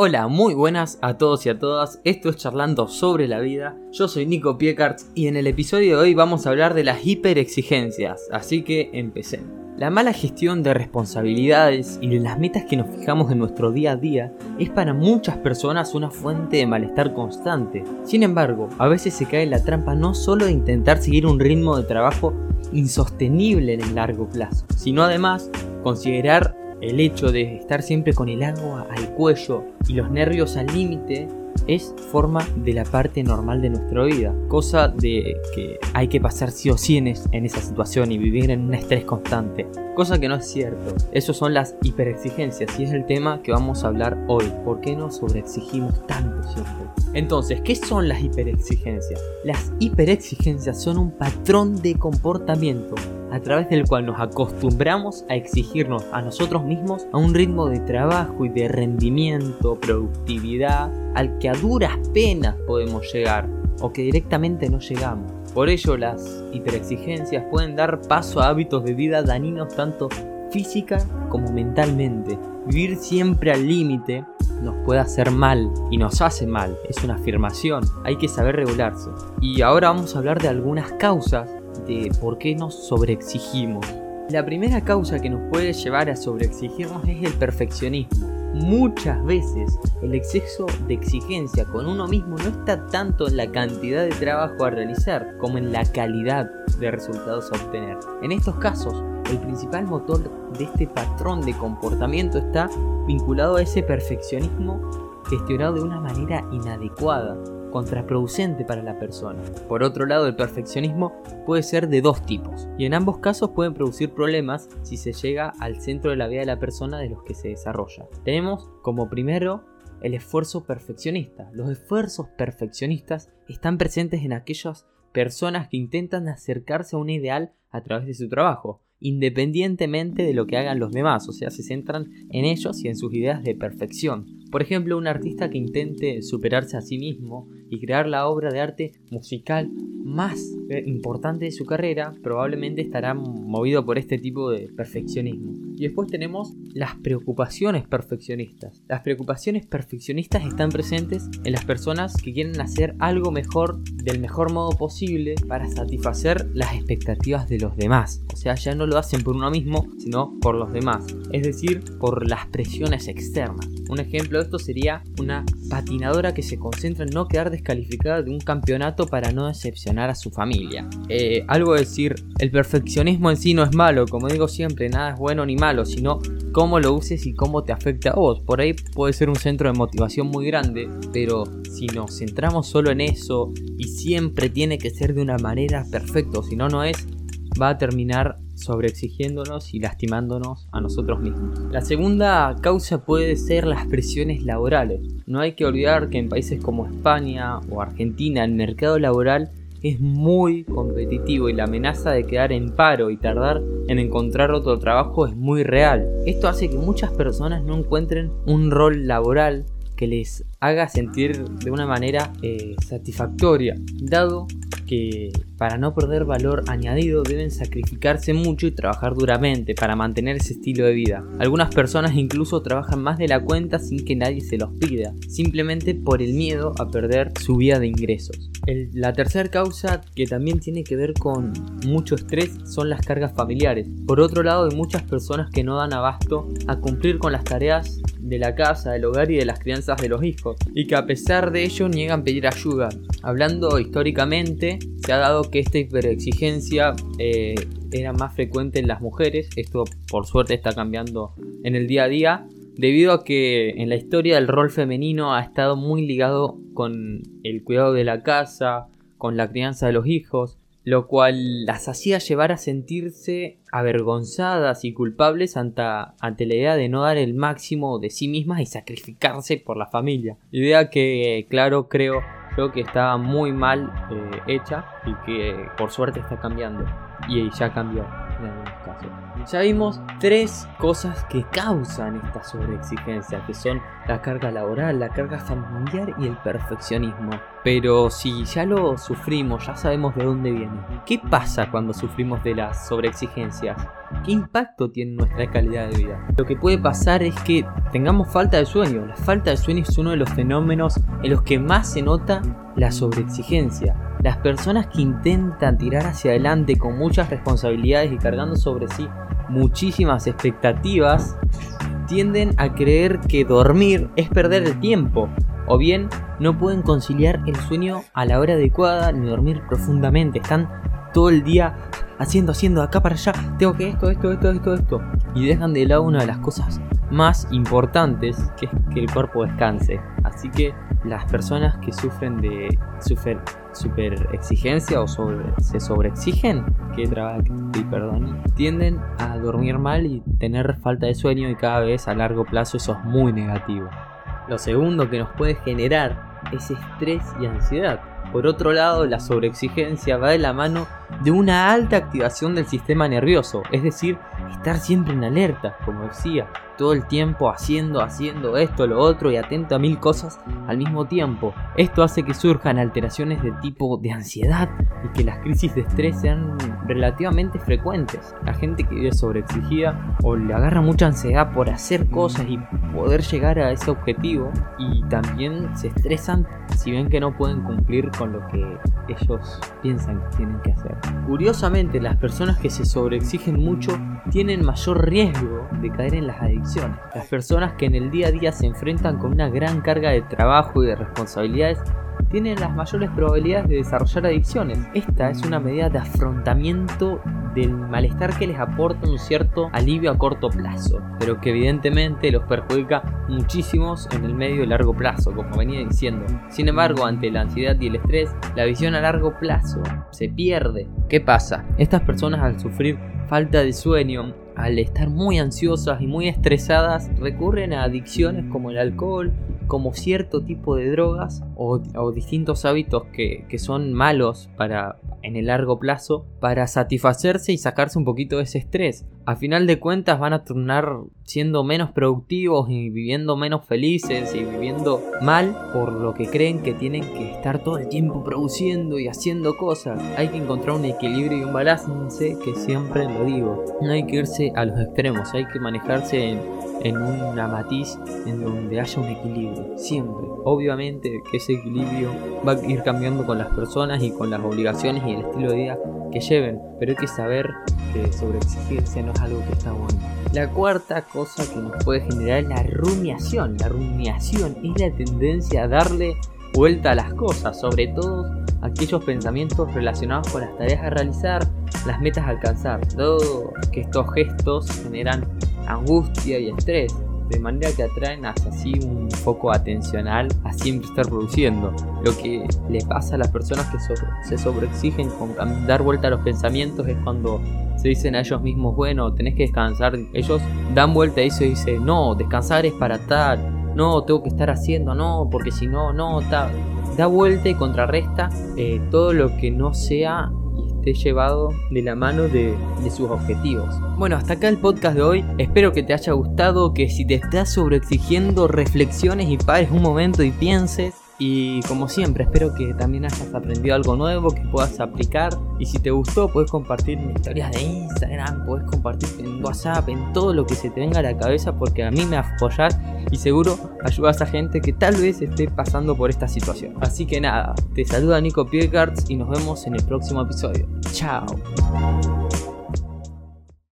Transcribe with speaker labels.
Speaker 1: Hola, muy buenas a todos y a todas. Esto es Charlando sobre la vida. Yo soy Nico Piecarts y en el episodio de hoy vamos a hablar de las hiperexigencias. Así que empecemos. La mala gestión de responsabilidades y de las metas que nos fijamos en nuestro día a día es para muchas personas una fuente de malestar constante. Sin embargo, a veces se cae en la trampa no solo de intentar seguir un ritmo de trabajo insostenible en el largo plazo, sino además considerar el hecho de estar siempre con el agua al cuello y los nervios al límite es forma de la parte normal de nuestra vida, cosa de que hay que pasar sí o sí en, esa situación y vivir en un estrés constante, cosa que no es cierto. Esas son las hiperexigencias y es el tema que vamos a hablar hoy. ¿Por qué nos sobreexigimos tanto siempre? Entonces, ¿qué son las hiperexigencias? Las hiperexigencias son un patrón de comportamiento a través del cual nos acostumbramos a exigirnos a nosotros mismos a un ritmo de trabajo y de rendimiento, productividad, al que a duras penas podemos llegar o que directamente no llegamos. Por ello las hiperexigencias pueden dar paso a hábitos de vida dañinos tanto física como mentalmente. Vivir siempre al límite nos puede hacer mal y nos hace mal, es una afirmación, hay que saber regularse. Y ahora vamos a hablar de algunas causas por qué nos sobreexigimos. La primera causa que nos puede llevar a sobreexigirnos es el perfeccionismo. Muchas veces el exceso de exigencia con uno mismo no está tanto en la cantidad de trabajo a realizar como en la calidad de resultados a obtener. En estos casos, el principal motor de este patrón de comportamiento está vinculado a ese perfeccionismo gestionado de una manera inadecuada, contraproducente para la persona. Por otro lado, el perfeccionismo puede ser de dos tipos, y en ambos casos pueden producir problemas si se llega al centro de la vida de la persona de los que se desarrolla. Tenemos como primero el esfuerzo perfeccionista. Los esfuerzos perfeccionistas están presentes en aquellas personas que intentan acercarse a un ideal a través de su trabajo, independientemente de lo que hagan los demás, o sea, se centran en ellos y en sus ideas de perfección. Por ejemplo, un artista que intente superarse a sí mismo y crear la obra de arte musical más eh, importante de su carrera, probablemente estará movido por este tipo de perfeccionismo. Y después tenemos las preocupaciones perfeccionistas. Las preocupaciones perfeccionistas están presentes en las personas que quieren hacer algo mejor del mejor modo posible para satisfacer las expectativas de los demás. O sea, ya no lo hacen por uno mismo, sino por los demás. Es decir, por las presiones externas. Un ejemplo de esto sería una patinadora que se concentra en no quedar descalificada de un campeonato para no decepcionar a su familia. Eh, algo decir, el perfeccionismo en sí no es malo, como digo siempre, nada es bueno ni malo, sino cómo lo uses y cómo te afecta a vos. Por ahí puede ser un centro de motivación muy grande, pero si nos centramos solo en eso y siempre tiene que ser de una manera perfecta, si no, no es, va a terminar sobreexigiéndonos y lastimándonos a nosotros mismos. La segunda causa puede ser las presiones laborales. No hay que olvidar que en países como España o Argentina el mercado laboral es muy competitivo y la amenaza de quedar en paro y tardar en encontrar otro trabajo es muy real. Esto hace que muchas personas no encuentren un rol laboral que les haga sentir de una manera eh, satisfactoria, dado que para no perder valor añadido deben sacrificarse mucho y trabajar duramente para mantener ese estilo de vida. Algunas personas incluso trabajan más de la cuenta sin que nadie se los pida, simplemente por el miedo a perder su vía de ingresos. la tercera causa que también tiene que ver con mucho estrés son las cargas familiares. Por otro lado hay muchas personas que no dan abasto a cumplir con las tareas de la casa, del hogar y de las crianzas de los hijos, y que a pesar de ello niegan pedir ayuda. Hablando históricamente, se ha dado que esta hiperexigencia eh, era más frecuente en las mujeres, esto por suerte está cambiando en el día a día, debido a que en la historia el rol femenino ha estado muy ligado con el cuidado de la casa, con la crianza de los hijos, lo cual las hacía llevar a sentirse avergonzadas y culpables ante, ante, la idea de no dar el máximo de sí mismas y sacrificarse por la familia. Idea que, claro, creo yo que estaba muy mal eh, hecha y que por suerte está cambiando. Y ya cambió en algunos casos. Ya vimos tres cosas que causan esta sobreexigencia, que son la carga laboral, la carga familiar y el perfeccionismo. Pero si ya lo sufrimos, ya sabemos de dónde viene. ¿Qué pasa cuando sufrimos de las sobreexigencias? ¿Qué impacto tiene nuestra calidad de vida? Lo que puede pasar es que tengamos falta de sueño. La falta de sueño es uno de los fenómenos en los que más se nota la sobreexigencia. Las personas que intentan tirar hacia adelante con muchas responsabilidades y cargando sobre sí muchísimas expectativas, tienden a creer que dormir es perder el tiempo, o bien no pueden conciliar el sueño a la hora adecuada ni dormir profundamente, están todo el día haciendo, haciendo, acá para allá, tengo que esto, esto, esto, esto, esto, y dejan de lado una de las cosas más importantes, que es que el cuerpo descanse. Así que las personas que sufren de super, super exigencia o se sobreexigen, que trabaja perdón, tienden a dormir mal y tener falta de sueño y cada vez a largo plazo eso es muy negativo. Lo segundo que nos puede generar es estrés y ansiedad. Por otro lado, la sobreexigencia va de la mano de una alta activación del sistema nervioso, es decir, estar siempre en alerta, como decía, todo el tiempo haciendo, haciendo esto, lo otro y atento a mil cosas al mismo tiempo. Esto hace que surjan alteraciones de tipo de ansiedad y que las crisis de estrés sean relativamente frecuentes. La gente que vive sobreexigida o le agarra mucha ansiedad por hacer cosas y poder llegar a ese objetivo y también se estresan si ven que no pueden cumplir con lo que ellos piensan que tienen que hacer. Curiosamente, las personas que se sobreexigen mucho tienen mayor riesgo de caer en las adicciones. Las personas que en el día a día se enfrentan con una gran carga de trabajo y de responsabilidades tienen las mayores probabilidades de desarrollar adicciones. Esta es una medida de afrontamiento del malestar que les aporta un cierto alivio a corto plazo, pero que evidentemente los perjudica muchísimos en el medio y largo plazo, como venía diciendo. Sin embargo, ante la ansiedad y el estrés, la visión a largo plazo se pierde. ¿Qué pasa? Estas personas al sufrir falta de sueño, al estar muy ansiosas y muy estresadas, recurren a adicciones como el alcohol, como cierto tipo de drogas o, distintos hábitos que, que, son malos para en el largo plazo para satisfacerse y sacarse un poquito de ese estrés. A final de cuentas van a tornar siendo menos productivos y viviendo menos felices y viviendo mal por lo que creen que tienen que estar todo el tiempo produciendo y haciendo cosas. Hay que encontrar un equilibrio y un balance que siempre lo digo. No hay que irse a los extremos, hay que manejarse en en una matiz en donde haya un equilibrio, siempre. Obviamente que ese equilibrio va a ir cambiando con las personas y con las obligaciones y el estilo de vida que lleven, pero hay que saber que sobreexigirse no es algo que está bueno. La cuarta cosa que nos puede generar es la rumiación. La rumiación es la tendencia a darle vuelta a las cosas, sobre todo aquellos pensamientos relacionados con las tareas a realizar, las metas a alcanzar, todo que estos gestos generan angustia y estrés, de manera que atraen hacia sí un foco atencional a siempre estar produciendo. Lo que le pasa a las personas que se sobreexigen con dar vuelta a los pensamientos es cuando se dicen a ellos mismos, bueno, tenés que descansar. Ellos dan vuelta a eso y dicen, no, descansar es para tal, no, tengo que estar haciendo, no, porque si no, no. Da vuelta y contrarresta eh, todo lo que no sea llevado de la mano de, de, sus objetivos. Bueno, hasta acá el podcast de hoy. Espero que te haya gustado, que si te estás sobreexigiendo reflexiones y pares un momento y pienses y como siempre, espero que también hayas aprendido algo nuevo que puedas aplicar. Y si te gustó, puedes compartir en historias de Instagram, puedes compartir en WhatsApp, en todo lo que se te venga a la cabeza, porque a mí me apoyas y seguro ayudas a gente que tal vez esté pasando por esta situación. Así que nada, te saluda Nico Piercards y nos vemos en el próximo episodio. Chao.